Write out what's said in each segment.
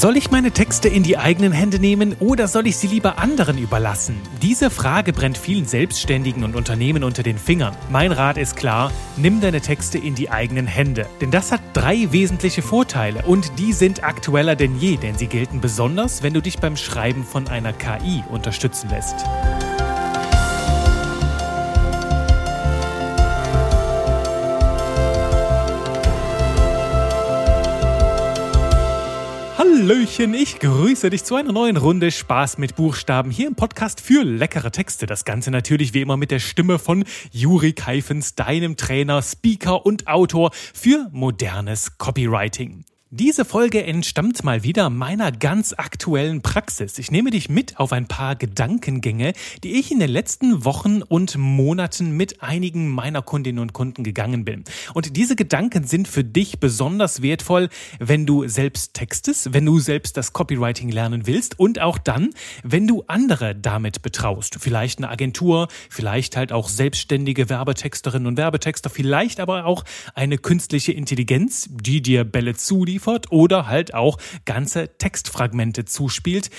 Soll ich meine Texte in die eigenen Hände nehmen oder soll ich sie lieber anderen überlassen? Diese Frage brennt vielen Selbstständigen und Unternehmen unter den Fingern. Mein Rat ist klar, nimm deine Texte in die eigenen Hände. Denn das hat drei wesentliche Vorteile und die sind aktueller denn je, denn sie gelten besonders, wenn du dich beim Schreiben von einer KI unterstützen lässt. Hallöchen, ich grüße dich zu einer neuen Runde Spaß mit Buchstaben hier im Podcast für leckere Texte. Das Ganze natürlich wie immer mit der Stimme von Juri Keifens, deinem Trainer, Speaker und Autor für modernes Copywriting. Diese Folge entstammt mal wieder meiner ganz aktuellen Praxis. Ich nehme dich mit auf ein paar Gedankengänge, die ich in den letzten Wochen und Monaten mit einigen meiner Kundinnen und Kunden gegangen bin. Und diese Gedanken sind für dich besonders wertvoll, wenn du selbst textest, wenn du selbst das Copywriting lernen willst und auch dann, wenn du andere damit betraust. Vielleicht eine Agentur, vielleicht halt auch selbstständige Werbetexterinnen und Werbetexter, vielleicht aber auch eine künstliche Intelligenz, die dir Bälle zuliefert liefert oder halt auch ganze Textfragmente zuspielt.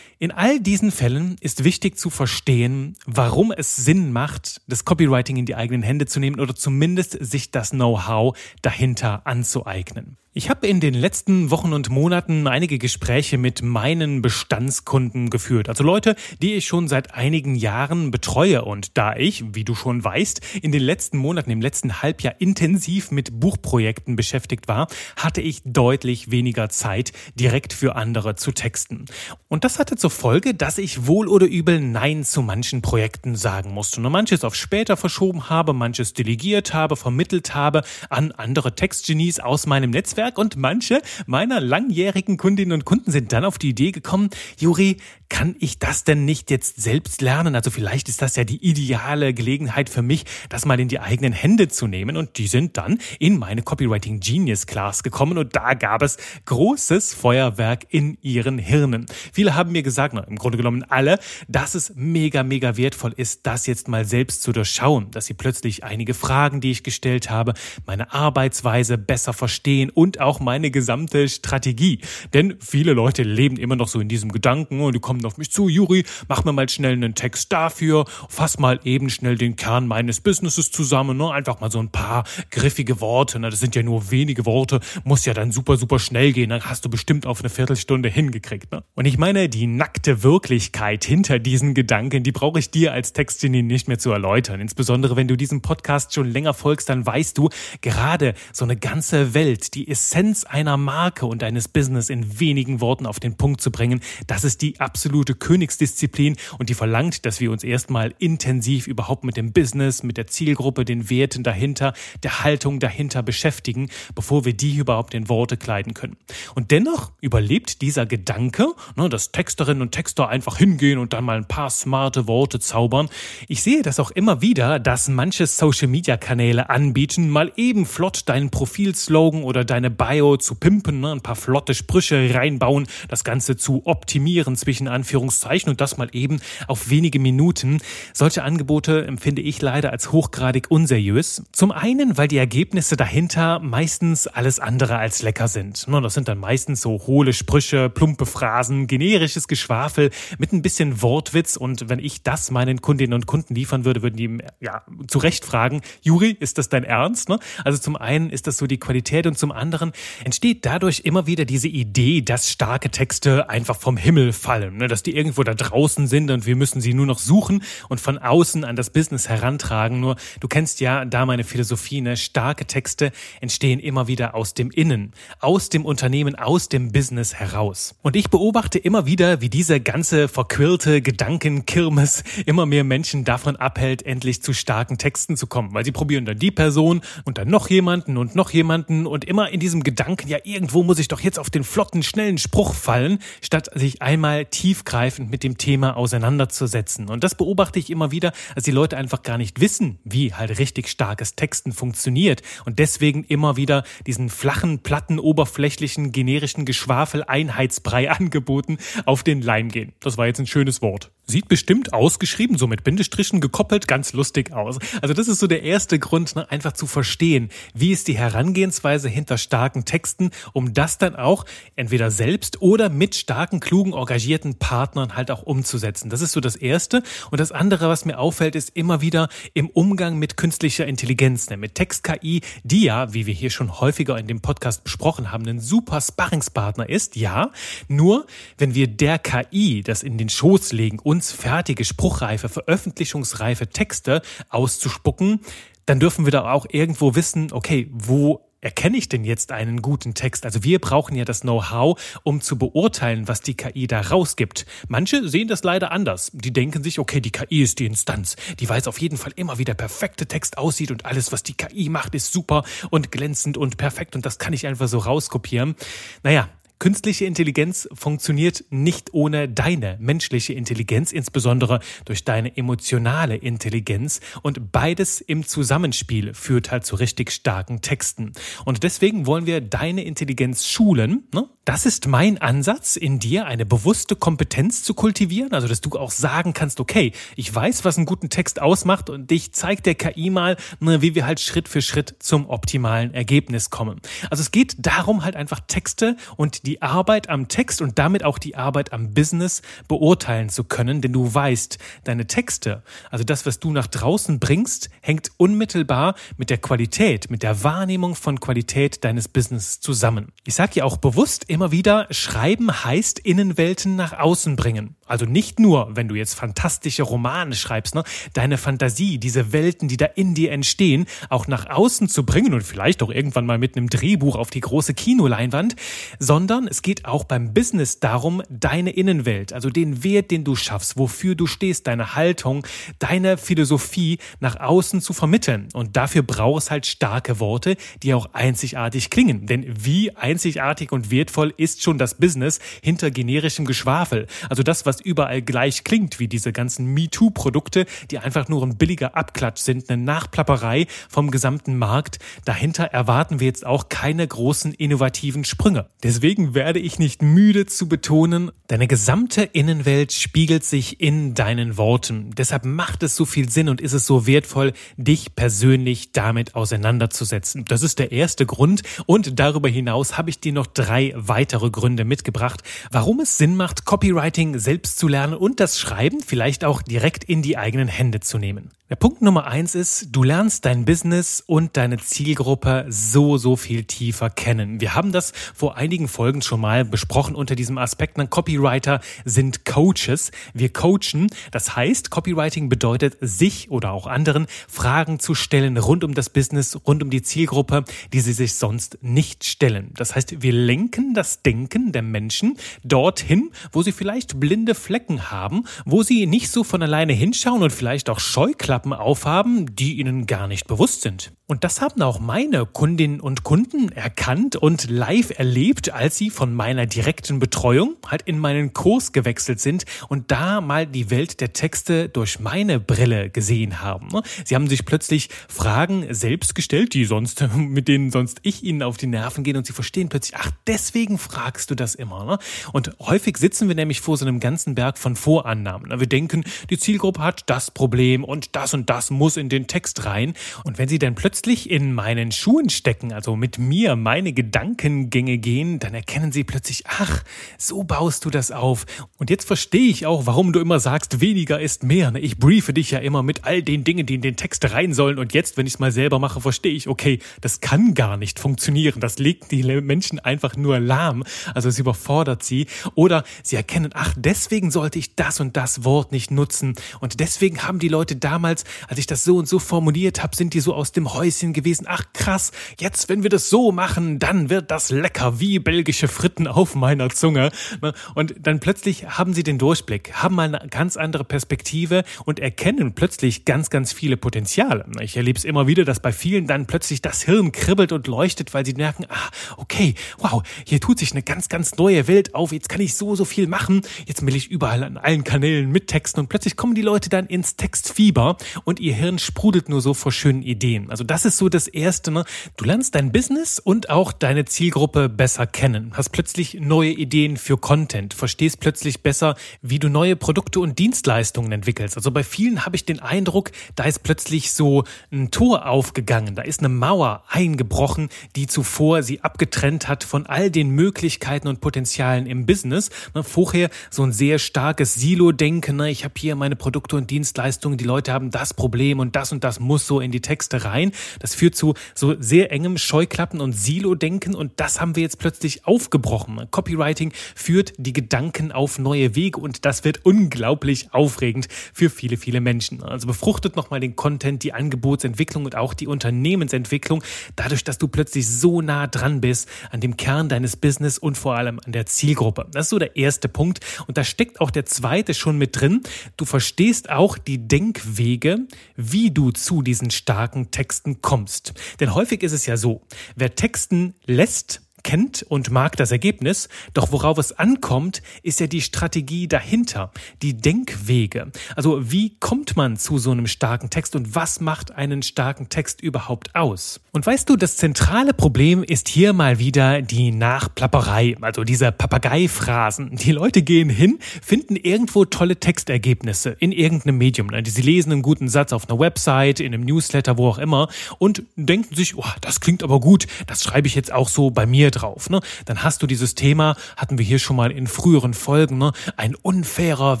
In all diesen Fällen ist wichtig zu verstehen, warum es Sinn macht, das Copywriting in die eigenen Hände zu nehmen oder zumindest sich das Know-how dahinter anzueignen. Ich habe in den letzten Wochen und Monaten einige Gespräche mit meinen Bestandskunden geführt. Also Leute, die ich schon seit einigen Jahren betreue. Und da ich, wie du schon weißt, in den letzten Monaten, im letzten Halbjahr intensiv mit Buchprojekten beschäftigt war, hatte ich deutlich weniger Zeit, direkt für andere zu texten. Und das hatte zur Folge, dass ich wohl oder übel Nein zu manchen Projekten sagen musste. Und manches auf später verschoben habe, manches delegiert habe, vermittelt habe an andere Textgenies aus meinem Netzwerk Netzwerk und manche meiner langjährigen Kundinnen und Kunden sind dann auf die Idee gekommen, Juri, kann ich das denn nicht jetzt selbst lernen? Also vielleicht ist das ja die ideale Gelegenheit für mich, das mal in die eigenen Hände zu nehmen. Und die sind dann in meine Copywriting Genius Class gekommen und da gab es großes Feuerwerk in ihren Hirnen. Viele haben mir gesagt, na, im Grunde genommen alle, dass es mega, mega wertvoll ist, das jetzt mal selbst zu durchschauen, dass sie plötzlich einige Fragen, die ich gestellt habe, meine Arbeitsweise besser verstehen und auch meine gesamte Strategie. Denn viele Leute leben immer noch so in diesem Gedanken und die kommen auf mich zu, Juri, mach mir mal schnell einen Text dafür, fass mal eben schnell den Kern meines Businesses zusammen, ne? einfach mal so ein paar griffige Worte, ne? das sind ja nur wenige Worte, muss ja dann super, super schnell gehen, dann hast du bestimmt auf eine Viertelstunde hingekriegt. Ne? Und ich meine, die nackte Wirklichkeit hinter diesen Gedanken, die brauche ich dir als Textgenie nicht mehr zu erläutern. Insbesondere wenn du diesem Podcast schon länger folgst, dann weißt du, gerade so eine ganze Welt, die ist Essenz einer Marke und eines Business in wenigen Worten auf den Punkt zu bringen, das ist die absolute Königsdisziplin und die verlangt, dass wir uns erstmal intensiv überhaupt mit dem Business, mit der Zielgruppe, den Werten dahinter, der Haltung dahinter beschäftigen, bevor wir die überhaupt in Worte kleiden können. Und dennoch überlebt dieser Gedanke, ne, dass Texterinnen und Texter einfach hingehen und dann mal ein paar smarte Worte zaubern. Ich sehe das auch immer wieder, dass manche Social-Media-Kanäle anbieten, mal eben flott deinen Profilslogan oder deine Bio zu pimpen, ne, ein paar flotte Sprüche reinbauen, das Ganze zu optimieren zwischen Anführungszeichen und das mal eben auf wenige Minuten. Solche Angebote empfinde ich leider als hochgradig unseriös. Zum einen, weil die Ergebnisse dahinter meistens alles andere als lecker sind. Ne, das sind dann meistens so hohle Sprüche, plumpe Phrasen, generisches Geschwafel mit ein bisschen Wortwitz und wenn ich das meinen Kundinnen und Kunden liefern würde, würden die ja zu Recht fragen, Juri, ist das dein Ernst? Ne? Also zum einen ist das so die Qualität und zum anderen Jahren entsteht dadurch immer wieder diese Idee, dass starke Texte einfach vom Himmel fallen, ne? dass die irgendwo da draußen sind und wir müssen sie nur noch suchen und von außen an das Business herantragen. Nur du kennst ja da meine Philosophie, ne? starke Texte entstehen immer wieder aus dem Innen, aus dem Unternehmen, aus dem Business heraus. Und ich beobachte immer wieder, wie diese ganze verquirlte Gedankenkirmes immer mehr Menschen davon abhält, endlich zu starken Texten zu kommen, weil sie probieren dann die Person und dann noch jemanden und noch jemanden und immer in diesem diesem Gedanken, ja, irgendwo muss ich doch jetzt auf den flotten, schnellen Spruch fallen, statt sich einmal tiefgreifend mit dem Thema auseinanderzusetzen. Und das beobachte ich immer wieder, dass die Leute einfach gar nicht wissen, wie halt richtig starkes Texten funktioniert und deswegen immer wieder diesen flachen, platten, oberflächlichen, generischen Geschwafel Einheitsbrei angeboten auf den Leim gehen. Das war jetzt ein schönes Wort. Sieht bestimmt ausgeschrieben, so mit Bindestrichen gekoppelt, ganz lustig aus. Also das ist so der erste Grund, ne, einfach zu verstehen, wie ist die Herangehensweise hinter starken Texten, um das dann auch entweder selbst oder mit starken, klugen, engagierten Partnern halt auch umzusetzen. Das ist so das Erste. Und das andere, was mir auffällt, ist immer wieder im Umgang mit künstlicher Intelligenz, ne, mit Text-KI, die ja, wie wir hier schon häufiger in dem Podcast besprochen haben, ein super Sparringspartner ist. Ja, nur wenn wir der KI das in den Schoß legen uns fertige, spruchreife, veröffentlichungsreife Texte auszuspucken, dann dürfen wir da auch irgendwo wissen, okay, wo erkenne ich denn jetzt einen guten Text? Also wir brauchen ja das Know-how, um zu beurteilen, was die KI da rausgibt. Manche sehen das leider anders. Die denken sich, okay, die KI ist die Instanz. Die weiß auf jeden Fall immer, wie der perfekte Text aussieht und alles, was die KI macht, ist super und glänzend und perfekt und das kann ich einfach so rauskopieren. Naja, Künstliche Intelligenz funktioniert nicht ohne deine menschliche Intelligenz, insbesondere durch deine emotionale Intelligenz. Und beides im Zusammenspiel führt halt zu richtig starken Texten. Und deswegen wollen wir deine Intelligenz schulen. Ne? Das ist mein Ansatz, in dir eine bewusste Kompetenz zu kultivieren. Also, dass du auch sagen kannst, okay, ich weiß, was einen guten Text ausmacht und ich zeige der KI mal, ne, wie wir halt Schritt für Schritt zum optimalen Ergebnis kommen. Also es geht darum, halt einfach Texte und die Arbeit am Text und damit auch die Arbeit am Business beurteilen zu können, denn du weißt, deine Texte, also das, was du nach draußen bringst, hängt unmittelbar mit der Qualität, mit der Wahrnehmung von Qualität deines Business zusammen. Ich sage ja auch bewusst immer wieder, schreiben heißt Innenwelten nach außen bringen. Also nicht nur, wenn du jetzt fantastische Romane schreibst, ne, deine Fantasie, diese Welten, die da in dir entstehen, auch nach außen zu bringen und vielleicht auch irgendwann mal mit einem Drehbuch auf die große Kinoleinwand, sondern es geht auch beim Business darum, deine Innenwelt, also den Wert, den du schaffst, wofür du stehst, deine Haltung, deine Philosophie nach außen zu vermitteln. Und dafür brauchst halt starke Worte, die auch einzigartig klingen. Denn wie einzigartig und wertvoll ist schon das Business hinter generischem Geschwafel? Also das, was überall gleich klingt, wie diese ganzen MeToo-Produkte, die einfach nur ein billiger Abklatsch sind, eine Nachplapperei vom gesamten Markt. Dahinter erwarten wir jetzt auch keine großen innovativen Sprünge. Deswegen werde ich nicht müde zu betonen, deine gesamte Innenwelt spiegelt sich in deinen Worten. Deshalb macht es so viel Sinn und ist es so wertvoll, dich persönlich damit auseinanderzusetzen. Das ist der erste Grund und darüber hinaus habe ich dir noch drei weitere Gründe mitgebracht, warum es Sinn macht, Copywriting selbst zu lernen und das Schreiben vielleicht auch direkt in die eigenen Hände zu nehmen. Der Punkt Nummer eins ist, du lernst dein Business und deine Zielgruppe so, so viel tiefer kennen. Wir haben das vor einigen Folgen schon mal besprochen unter diesem Aspekt. Ein Copywriter sind Coaches. Wir coachen. Das heißt, Copywriting bedeutet, sich oder auch anderen Fragen zu stellen rund um das Business, rund um die Zielgruppe, die sie sich sonst nicht stellen. Das heißt, wir lenken das Denken der Menschen dorthin, wo sie vielleicht blinde Flecken haben, wo sie nicht so von alleine hinschauen und vielleicht auch Scheuklappen aufhaben, die ihnen gar nicht bewusst sind. Und das haben auch meine Kundinnen und Kunden erkannt und live erlebt, als sie von meiner direkten Betreuung halt in meinen Kurs gewechselt sind und da mal die Welt der Texte durch meine Brille gesehen haben. Sie haben sich plötzlich Fragen selbst gestellt, die sonst, mit denen sonst ich ihnen auf die Nerven gehe und sie verstehen plötzlich, ach, deswegen fragst du das immer. Ne? Und häufig sitzen wir nämlich vor so einem ganzen Berg von Vorannahmen. Wir denken, die Zielgruppe hat das Problem und das und das muss in den Text rein. Und wenn sie dann plötzlich plötzlich in meinen Schuhen stecken, also mit mir meine Gedankengänge gehen, dann erkennen sie plötzlich, ach, so baust du das auf. Und jetzt verstehe ich auch, warum du immer sagst, weniger ist mehr. Ne? Ich briefe dich ja immer mit all den Dingen, die in den Text rein sollen. Und jetzt, wenn ich es mal selber mache, verstehe ich, okay, das kann gar nicht funktionieren. Das legt die Menschen einfach nur lahm. Also es überfordert sie. Oder sie erkennen, ach, deswegen sollte ich das und das Wort nicht nutzen. Und deswegen haben die Leute damals, als ich das so und so formuliert habe, sind die so aus dem Heu Häuschen gewesen. Ach krass, jetzt wenn wir das so machen, dann wird das lecker wie belgische Fritten auf meiner Zunge. Ne? Und dann plötzlich haben sie den Durchblick, haben mal eine ganz andere Perspektive und erkennen plötzlich ganz, ganz viele Potenziale. Ich erlebe es immer wieder, dass bei vielen dann plötzlich das Hirn kribbelt und leuchtet, weil sie merken, ah, okay, wow, hier tut sich eine ganz, ganz neue Welt auf. Jetzt kann ich so, so viel machen. Jetzt will ich überall an allen Kanälen mit Texten und plötzlich kommen die Leute dann ins Textfieber und ihr Hirn sprudelt nur so vor schönen Ideen. Also das ist so das Erste. Ne? Du lernst dein Business und auch deine Zielgruppe besser kennen, hast plötzlich neue Ideen für Content, verstehst plötzlich besser, wie du neue Produkte und Dienstleistungen entwickelst. Also bei vielen habe ich den Eindruck, da ist plötzlich so ein Tor aufgegangen, da ist eine Mauer eingebrochen, die zuvor sie abgetrennt hat von all den Möglichkeiten und Potenzialen im Business. Ne, vorher so ein sehr starkes Silo-Denken. Ne, ich habe hier meine Produkte und Dienstleistungen, die Leute haben das Problem und das und das muss so in die Texte rein. Das führt zu so sehr engem Scheuklappen und Silo-Denken und das haben wir jetzt plötzlich aufgebrochen. Copywriting führt die Gedanken auf neue Wege und das wird unglaublich aufregend für viele, viele Menschen. Also befruchtet nochmal den Content, die Angebotsentwicklung und auch die Unternehmensentwicklung, dadurch, dass du plötzlich so nah dran bist an dem Kern deines Business und vor allem an der Zielgruppe. Das ist so der erste Punkt. Und da steckt auch der zweite schon mit drin. Du verstehst auch die Denkwege, wie du zu diesen starken Texten kommst. Denn häufig ist es ja so, wer Texten lässt, kennt und mag das Ergebnis, doch worauf es ankommt, ist ja die Strategie dahinter, die Denkwege. Also wie kommt man zu so einem starken Text und was macht einen starken Text überhaupt aus? Und weißt du, das zentrale Problem ist hier mal wieder die Nachplapperei, also diese Papageiphrasen. Die Leute gehen hin, finden irgendwo tolle Textergebnisse in irgendeinem Medium. Sie lesen einen guten Satz auf einer Website, in einem Newsletter, wo auch immer und denken sich, oh, das klingt aber gut, das schreibe ich jetzt auch so bei mir drauf. Ne? Dann hast du dieses Thema, hatten wir hier schon mal in früheren Folgen, ne? ein unfairer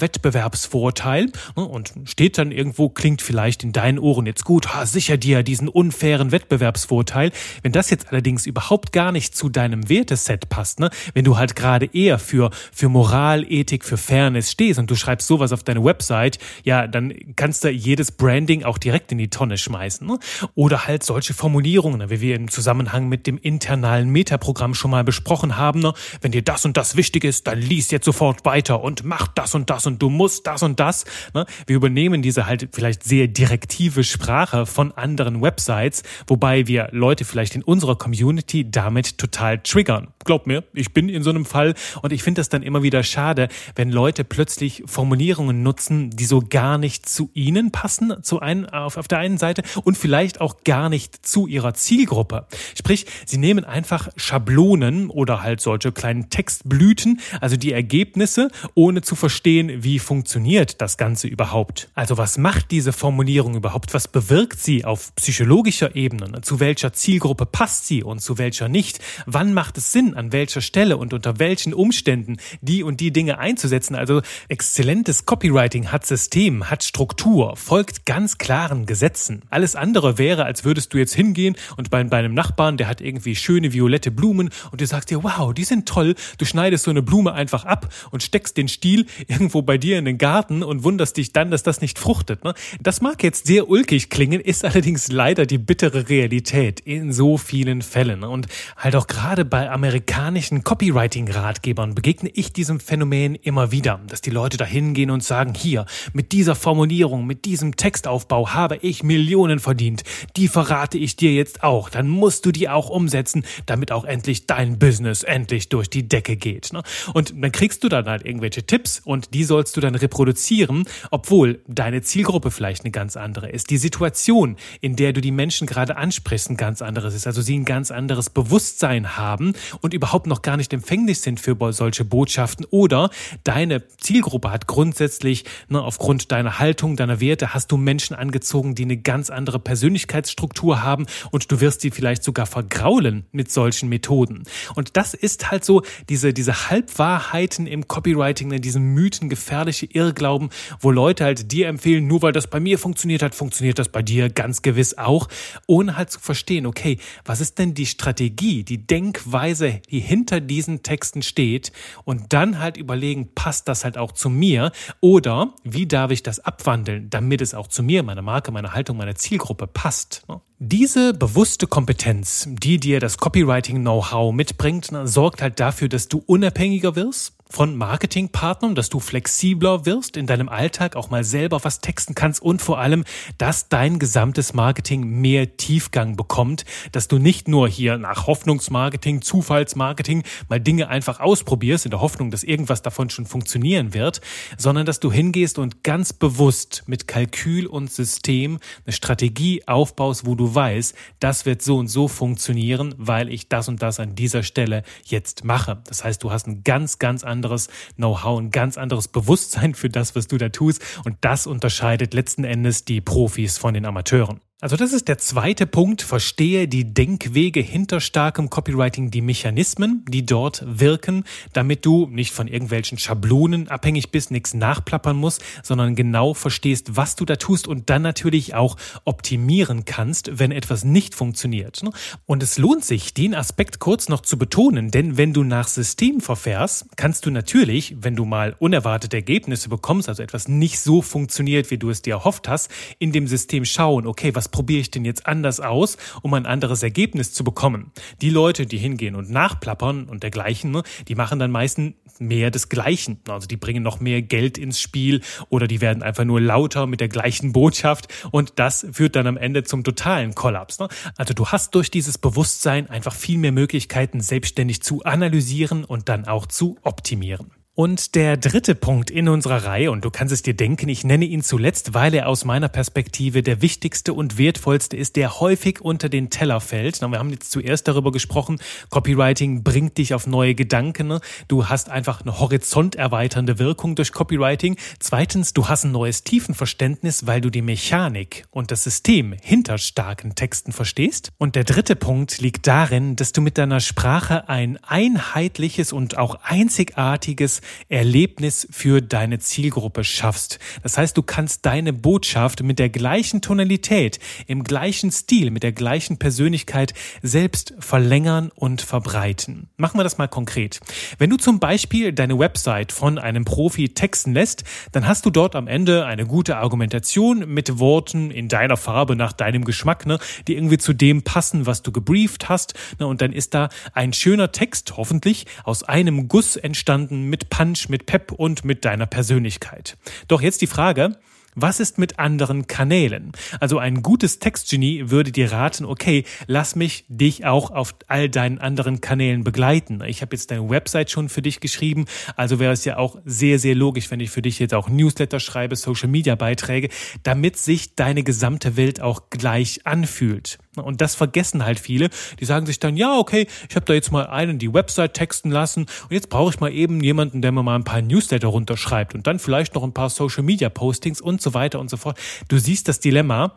Wettbewerbsvorteil ne? und steht dann irgendwo, klingt vielleicht in deinen Ohren jetzt gut, ha, sicher dir diesen unfairen Wettbewerbsvorteil. Wenn das jetzt allerdings überhaupt gar nicht zu deinem Werteset passt, ne? wenn du halt gerade eher für, für Moral, Ethik, für Fairness stehst und du schreibst sowas auf deine Website, ja, dann kannst du jedes Branding auch direkt in die Tonne schmeißen. Ne? Oder halt solche Formulierungen, ne? wie wir im Zusammenhang mit dem internalen Metaprogramm Programm schon mal besprochen haben, ne? wenn dir das und das wichtig ist, dann lies jetzt sofort weiter und mach das und das und du musst das und das. Ne? Wir übernehmen diese halt vielleicht sehr direktive Sprache von anderen Websites, wobei wir Leute vielleicht in unserer Community damit total triggern. Glaub mir, ich bin in so einem Fall und ich finde das dann immer wieder schade, wenn Leute plötzlich Formulierungen nutzen, die so gar nicht zu ihnen passen, zu ein, auf, auf der einen Seite und vielleicht auch gar nicht zu ihrer Zielgruppe. Sprich, sie nehmen einfach Schablonen Schablonen oder halt solche kleinen Textblüten, also die Ergebnisse, ohne zu verstehen, wie funktioniert das Ganze überhaupt. Also was macht diese Formulierung überhaupt? Was bewirkt sie auf psychologischer Ebene? Zu welcher Zielgruppe passt sie und zu welcher nicht? Wann macht es Sinn, an welcher Stelle und unter welchen Umständen die und die Dinge einzusetzen? Also exzellentes Copywriting hat System, hat Struktur, folgt ganz klaren Gesetzen. Alles andere wäre, als würdest du jetzt hingehen und bei, bei einem Nachbarn, der hat irgendwie schöne violette Blumen Blumen und du sagst dir, wow, die sind toll. Du schneidest so eine Blume einfach ab und steckst den Stiel irgendwo bei dir in den Garten und wunderst dich dann, dass das nicht fruchtet. Ne? Das mag jetzt sehr ulkig klingen, ist allerdings leider die bittere Realität in so vielen Fällen. Ne? Und halt auch gerade bei amerikanischen Copywriting-Ratgebern begegne ich diesem Phänomen immer wieder, dass die Leute da hingehen und sagen, hier, mit dieser Formulierung, mit diesem Textaufbau habe ich Millionen verdient. Die verrate ich dir jetzt auch. Dann musst du die auch umsetzen, damit auch endlich endlich dein Business endlich durch die Decke geht. Ne? Und dann kriegst du dann halt irgendwelche Tipps und die sollst du dann reproduzieren, obwohl deine Zielgruppe vielleicht eine ganz andere ist. Die Situation, in der du die Menschen gerade ansprichst, ein ganz anderes ist. Also sie ein ganz anderes Bewusstsein haben und überhaupt noch gar nicht empfänglich sind für solche Botschaften. Oder deine Zielgruppe hat grundsätzlich, ne, aufgrund deiner Haltung, deiner Werte, hast du Menschen angezogen, die eine ganz andere Persönlichkeitsstruktur haben und du wirst sie vielleicht sogar vergraulen mit solchen Methoden. Methoden. Und das ist halt so diese, diese Halbwahrheiten im Copywriting, in diesen Mythen, gefährliche Irrglauben, wo Leute halt dir empfehlen, nur weil das bei mir funktioniert hat, funktioniert das bei dir ganz gewiss auch, ohne halt zu verstehen, okay, was ist denn die Strategie, die Denkweise, die hinter diesen Texten steht und dann halt überlegen, passt das halt auch zu mir oder wie darf ich das abwandeln, damit es auch zu mir, meiner Marke, meiner Haltung, meiner Zielgruppe passt. Diese bewusste Kompetenz, die dir das Copywriting-Know-how mitbringt, sorgt halt dafür, dass du unabhängiger wirst, von Marketingpartnern, dass du flexibler wirst in deinem Alltag, auch mal selber was texten kannst und vor allem, dass dein gesamtes Marketing mehr Tiefgang bekommt, dass du nicht nur hier nach Hoffnungsmarketing, Zufallsmarketing mal Dinge einfach ausprobierst in der Hoffnung, dass irgendwas davon schon funktionieren wird, sondern dass du hingehst und ganz bewusst mit Kalkül und System eine Strategie aufbaust, wo du weißt, das wird so und so funktionieren, weil ich das und das an dieser Stelle jetzt mache. Das heißt, du hast ein ganz, ganz anderes Know-how, ein ganz anderes Bewusstsein für das, was du da tust. Und das unterscheidet letzten Endes die Profis von den Amateuren. Also das ist der zweite Punkt. Verstehe die Denkwege hinter starkem Copywriting, die Mechanismen, die dort wirken, damit du nicht von irgendwelchen Schablonen abhängig bist, nichts nachplappern musst, sondern genau verstehst, was du da tust und dann natürlich auch optimieren kannst, wenn etwas nicht funktioniert. Ne? Und es lohnt sich, den Aspekt kurz noch zu betonen, denn wenn du nach System verfährst, kannst du natürlich, wenn du mal unerwartete Ergebnisse bekommst, also etwas nicht so funktioniert, wie du es dir erhofft hast, in dem System schauen, okay, was was probiere ich denn jetzt anders aus, um ein anderes Ergebnis zu bekommen. Die Leute, die hingehen und nachplappern und dergleichen, ne, die machen dann meistens mehr des Gleichen. Also die bringen noch mehr Geld ins Spiel oder die werden einfach nur lauter mit der gleichen Botschaft und das führt dann am Ende zum totalen Kollaps. Ne? Also du hast durch dieses Bewusstsein einfach viel mehr Möglichkeiten, selbstständig zu analysieren und dann auch zu optimieren. Und der dritte Punkt in unserer Reihe, und du kannst es dir denken, ich nenne ihn zuletzt, weil er aus meiner Perspektive der wichtigste und wertvollste ist, der häufig unter den Teller fällt. Wir haben jetzt zuerst darüber gesprochen, Copywriting bringt dich auf neue Gedanken. Du hast einfach eine horizonterweiternde Wirkung durch Copywriting. Zweitens, du hast ein neues Tiefenverständnis, weil du die Mechanik und das System hinter starken Texten verstehst. Und der dritte Punkt liegt darin, dass du mit deiner Sprache ein einheitliches und auch einzigartiges Erlebnis für deine Zielgruppe schaffst. Das heißt, du kannst deine Botschaft mit der gleichen Tonalität, im gleichen Stil, mit der gleichen Persönlichkeit selbst verlängern und verbreiten. Machen wir das mal konkret. Wenn du zum Beispiel deine Website von einem Profi texten lässt, dann hast du dort am Ende eine gute Argumentation mit Worten in deiner Farbe nach deinem Geschmack, ne, die irgendwie zu dem passen, was du gebrieft hast. Ne, und dann ist da ein schöner Text, hoffentlich aus einem Guss entstanden mit Punch, mit Pep und mit deiner Persönlichkeit. Doch jetzt die Frage, was ist mit anderen Kanälen? Also ein gutes Textgenie würde dir raten, okay, lass mich dich auch auf all deinen anderen Kanälen begleiten. Ich habe jetzt deine Website schon für dich geschrieben, also wäre es ja auch sehr, sehr logisch, wenn ich für dich jetzt auch Newsletter schreibe, Social-Media-Beiträge, damit sich deine gesamte Welt auch gleich anfühlt. Und das vergessen halt viele. Die sagen sich dann, ja, okay, ich habe da jetzt mal einen die Website texten lassen und jetzt brauche ich mal eben jemanden, der mir mal ein paar Newsletter runterschreibt und dann vielleicht noch ein paar Social Media Postings und so weiter und so fort. Du siehst das Dilemma.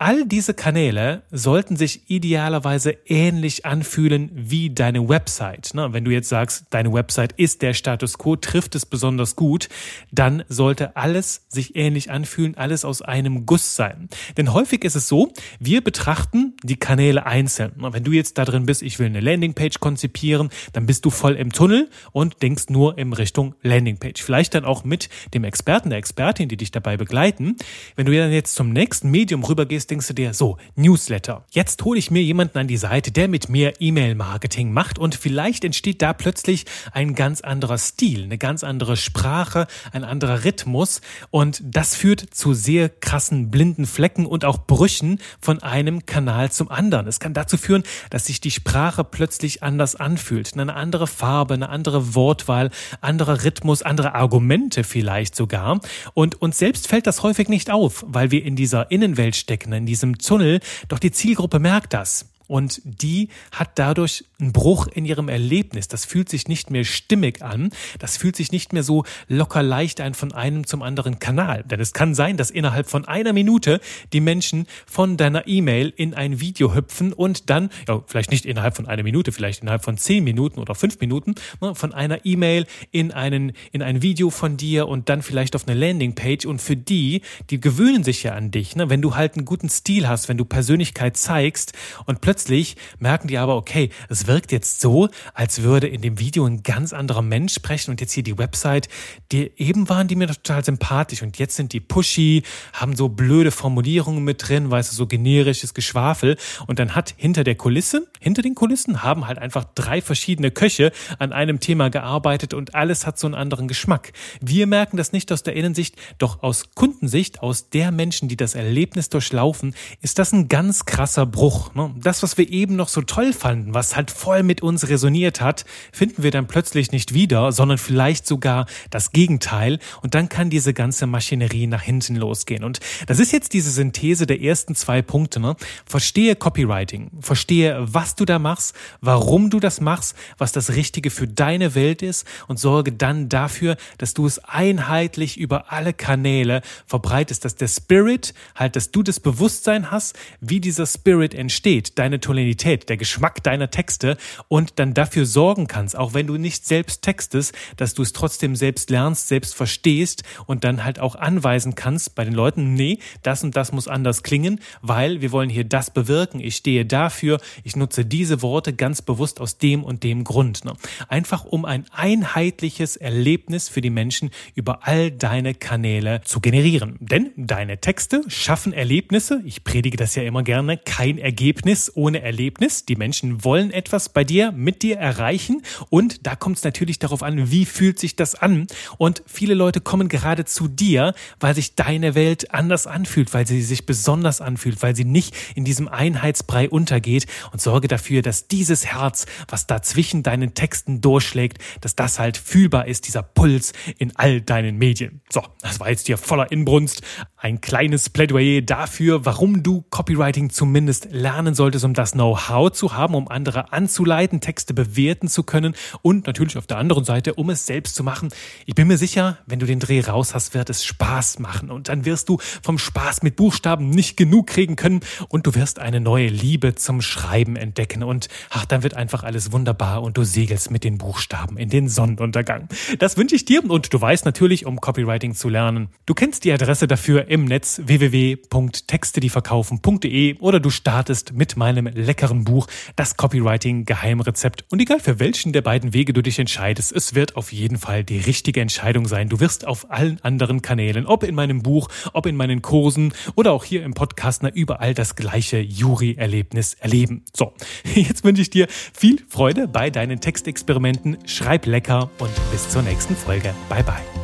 All diese Kanäle sollten sich idealerweise ähnlich anfühlen wie deine Website. wenn du jetzt sagst, deine Website ist der Status quo, trifft es besonders gut, dann sollte alles sich ähnlich anfühlen, alles aus einem Guss sein. Denn häufig ist es so, wir betrachten die Kanäle einzeln. wenn du jetzt da drin bist, ich will eine Landingpage konzipieren, dann bist du voll im Tunnel und denkst nur in Richtung Landingpage. Vielleicht dann auch mit dem Experten, der Expertin, die dich dabei begleiten. Wenn du dann jetzt zum nächsten Medium rübergehst, denkst du dir, so, Newsletter. Jetzt hole ich mir jemanden an die Seite, der mit mir E-Mail-Marketing macht und vielleicht entsteht da plötzlich ein ganz anderer Stil, eine ganz andere Sprache, ein anderer Rhythmus und das führt zu sehr krassen blinden Flecken und auch Brüchen von einem Kanal zum anderen. Es kann dazu führen, dass sich die Sprache plötzlich anders anfühlt, eine andere Farbe, eine andere Wortwahl, anderer Rhythmus, andere Argumente vielleicht sogar und uns selbst fällt das häufig nicht auf, weil wir in dieser Innenwelt stecken, in diesem Tunnel, doch die Zielgruppe merkt das. Und die hat dadurch einen Bruch in ihrem Erlebnis. Das fühlt sich nicht mehr stimmig an. Das fühlt sich nicht mehr so locker leicht ein von einem zum anderen Kanal. Denn es kann sein, dass innerhalb von einer Minute die Menschen von deiner E-Mail in ein Video hüpfen und dann, ja, vielleicht nicht innerhalb von einer Minute, vielleicht innerhalb von zehn Minuten oder fünf Minuten, ne, von einer E-Mail in einen, in ein Video von dir und dann vielleicht auf eine Landingpage. Und für die, die gewöhnen sich ja an dich, ne? wenn du halt einen guten Stil hast, wenn du Persönlichkeit zeigst und plötzlich merken die aber, okay, es wirkt jetzt so, als würde in dem Video ein ganz anderer Mensch sprechen und jetzt hier die Website, die eben waren die mir total sympathisch und jetzt sind die pushy, haben so blöde Formulierungen mit drin, weißt du, so generisches Geschwafel und dann hat hinter der Kulisse, hinter den Kulissen haben halt einfach drei verschiedene Köche an einem Thema gearbeitet und alles hat so einen anderen Geschmack. Wir merken das nicht aus der Innensicht, doch aus Kundensicht, aus der Menschen, die das Erlebnis durchlaufen, ist das ein ganz krasser Bruch. Ne? Das, was wir eben noch so toll fanden, was halt voll mit uns resoniert hat, finden wir dann plötzlich nicht wieder, sondern vielleicht sogar das Gegenteil. Und dann kann diese ganze Maschinerie nach hinten losgehen. Und das ist jetzt diese Synthese der ersten zwei Punkte. Ne? Verstehe Copywriting, verstehe, was du da machst, warum du das machst, was das Richtige für deine Welt ist und sorge dann dafür, dass du es einheitlich über alle Kanäle verbreitest, dass der Spirit, halt, dass du das Bewusstsein hast, wie dieser Spirit entsteht, deine Tonalität, der Geschmack deiner Texte und dann dafür sorgen kannst, auch wenn du nicht selbst textest, dass du es trotzdem selbst lernst, selbst verstehst und dann halt auch anweisen kannst bei den Leuten, nee, das und das muss anders klingen, weil wir wollen hier das bewirken, ich stehe dafür, ich nutze diese Worte ganz bewusst aus dem und dem Grund. Ne? Einfach um ein einheitliches Erlebnis für die Menschen über all deine Kanäle zu generieren. Denn deine Texte schaffen Erlebnisse, ich predige das ja immer gerne, kein Ergebnis ohne Erlebnis. Die Menschen wollen etwas bei dir, mit dir erreichen und da kommt es natürlich darauf an, wie fühlt sich das an. Und viele Leute kommen gerade zu dir, weil sich deine Welt anders anfühlt, weil sie sich besonders anfühlt, weil sie nicht in diesem Einheitsbrei untergeht und sorge dafür, dass dieses Herz, was da zwischen deinen Texten durchschlägt, dass das halt fühlbar ist, dieser Puls in all deinen Medien. So, das war jetzt hier voller Inbrunst. Ein kleines Plädoyer dafür, warum du Copywriting zumindest lernen solltest, um das Know-how zu haben, um andere anzuleiten, Texte bewerten zu können und natürlich auf der anderen Seite, um es selbst zu machen. Ich bin mir sicher, wenn du den Dreh raus hast, wird es Spaß machen und dann wirst du vom Spaß mit Buchstaben nicht genug kriegen können und du wirst eine neue Liebe zum Schreiben entdecken und ach, dann wird einfach alles wunderbar und du segelst mit den Buchstaben in den Sonnenuntergang. Das wünsche ich dir und du weißt natürlich, um Copywriting zu lernen. Du kennst die Adresse dafür im Netz www.textedieverkaufen.de oder du startest mit meinem leckeren Buch Das Copywriting Geheimrezept. Und egal für welchen der beiden Wege du dich entscheidest, es wird auf jeden Fall die richtige Entscheidung sein. Du wirst auf allen anderen Kanälen, ob in meinem Buch, ob in meinen Kursen oder auch hier im Podcast, na, überall das gleiche Jury-Erlebnis erleben. So, jetzt wünsche ich dir viel Freude bei deinen Textexperimenten. Schreib lecker und bis zur nächsten Folge. Bye bye.